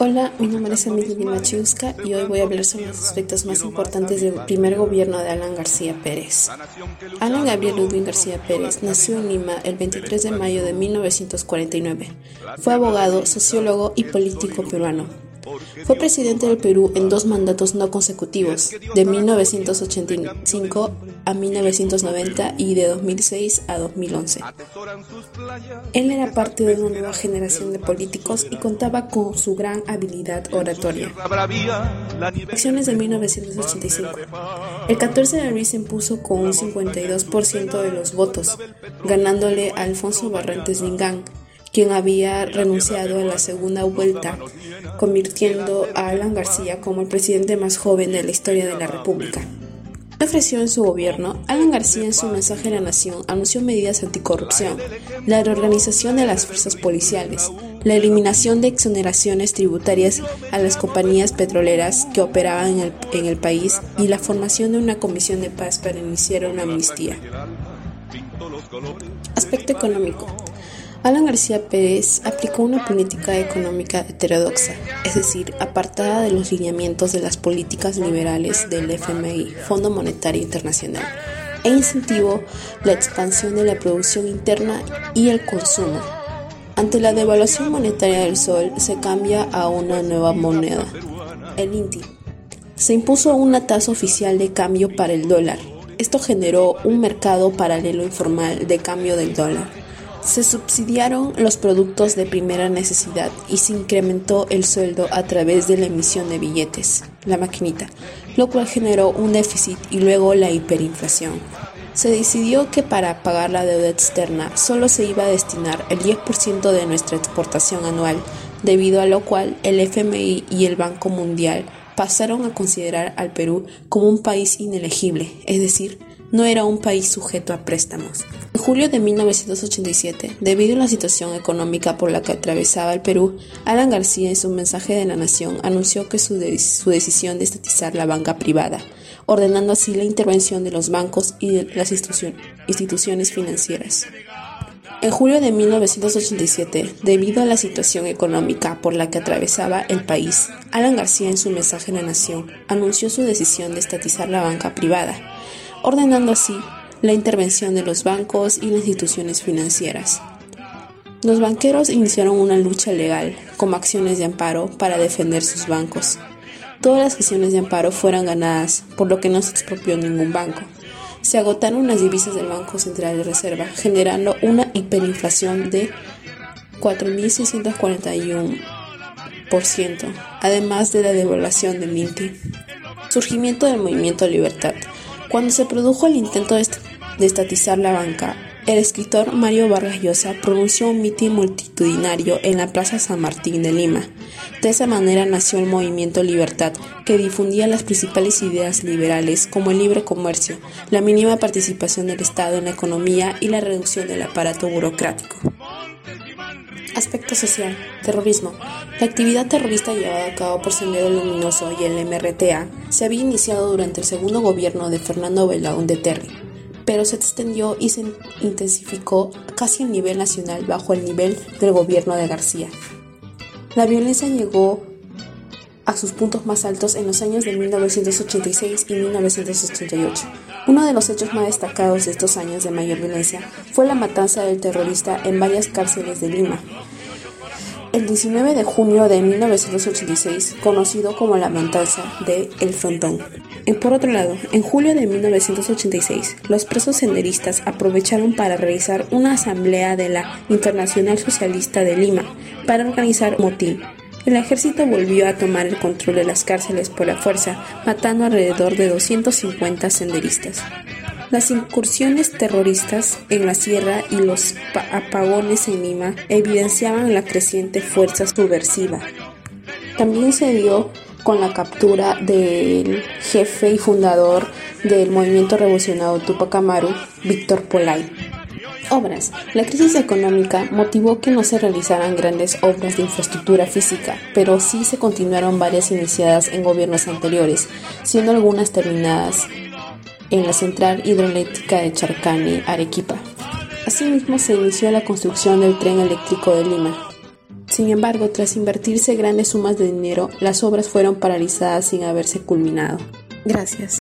Hola, mi nombre es Emilia Machuska y hoy voy a hablar sobre los aspectos más importantes del primer gobierno de Alan García Pérez. Alan Gabriel Ludwig García Pérez nació en Lima el 23 de mayo de 1949. Fue abogado, sociólogo y político peruano. Fue presidente del Perú en dos mandatos no consecutivos, de 1985 a 1990 y de 2006 a 2011. Él era parte de una nueva generación de políticos y contaba con su gran habilidad oratoria. Elecciones de 1985. El 14 de abril se impuso con un 52% de los votos, ganándole a Alfonso Barrantes Vingán, quien había renunciado a la segunda vuelta, convirtiendo a Alan García como el presidente más joven de la historia de la República. ¿Qué ofreció en su gobierno? Alan García en su mensaje a la nación anunció medidas anticorrupción, la reorganización de las fuerzas policiales, la eliminación de exoneraciones tributarias a las compañías petroleras que operaban en el, en el país y la formación de una comisión de paz para iniciar una amnistía. Aspecto económico. Alan García Pérez aplicó una política económica heterodoxa, es decir, apartada de los lineamientos de las políticas liberales del FMI, Fondo Monetario Internacional, e incentivó la expansión de la producción interna y el consumo. Ante la devaluación monetaria del sol, se cambia a una nueva moneda, el INTI. Se impuso una tasa oficial de cambio para el dólar. Esto generó un mercado paralelo informal de cambio del dólar se subsidiaron los productos de primera necesidad y se incrementó el sueldo a través de la emisión de billetes, la maquinita, lo cual generó un déficit y luego la hiperinflación. Se decidió que para pagar la deuda externa solo se iba a destinar el 10% de nuestra exportación anual, debido a lo cual el FMI y el Banco Mundial pasaron a considerar al Perú como un país inelegible, es decir, no era un país sujeto a préstamos. En julio de 1987, debido a la situación económica por la que atravesaba el Perú, Alan García en su mensaje de la Nación anunció que su, decisión de estatizar la banca privada, ordenando así la intervención de los bancos y las instituciones financieras. En julio de 1987, debido a la situación económica por la que atravesaba el país, Alan García en su mensaje a la Nación anunció su decisión de estatizar la banca privada, ordenando así la intervención de los bancos y las instituciones financieras. Los banqueros iniciaron una lucha legal como acciones de amparo para defender sus bancos. Todas las acciones de amparo fueron ganadas, por lo que no se expropió ningún banco. Se agotaron las divisas del Banco Central de Reserva, generando una hiperinflación de 4.641%, además de la devaluación del INTI. Surgimiento del movimiento Libertad. Cuando se produjo el intento de estatizar la banca, el escritor Mario Vargas Llosa pronunció un mitin multitudinario en la Plaza San Martín de Lima. De esa manera nació el movimiento Libertad, que difundía las principales ideas liberales como el libre comercio, la mínima participación del Estado en la economía y la reducción del aparato burocrático. Aspecto social. Terrorismo. La actividad terrorista llevada a cabo por Sendero Luminoso y el MRTA se había iniciado durante el segundo gobierno de Fernando de Terry, pero se extendió y se intensificó casi a nivel nacional bajo el nivel del gobierno de García. La violencia llegó a sus puntos más altos en los años de 1986 y 1988. Uno de los hechos más destacados de estos años de mayor violencia fue la matanza del terrorista en varias cárceles de Lima, el 19 de junio de 1986, conocido como la matanza de El Frontón. Por otro lado, en julio de 1986, los presos senderistas aprovecharon para realizar una asamblea de la Internacional Socialista de Lima para organizar motín. El ejército volvió a tomar el control de las cárceles por la fuerza, matando alrededor de 250 senderistas. Las incursiones terroristas en la sierra y los apagones en Lima evidenciaban la creciente fuerza subversiva. También se dio con la captura del jefe y fundador del movimiento revolucionario Tupac Amaru, Víctor Polay. Obras. La crisis económica motivó que no se realizaran grandes obras de infraestructura física, pero sí se continuaron varias iniciadas en gobiernos anteriores, siendo algunas terminadas en la central hidroeléctrica de Charcani, Arequipa. Asimismo, se inició la construcción del tren eléctrico de Lima. Sin embargo, tras invertirse grandes sumas de dinero, las obras fueron paralizadas sin haberse culminado. Gracias.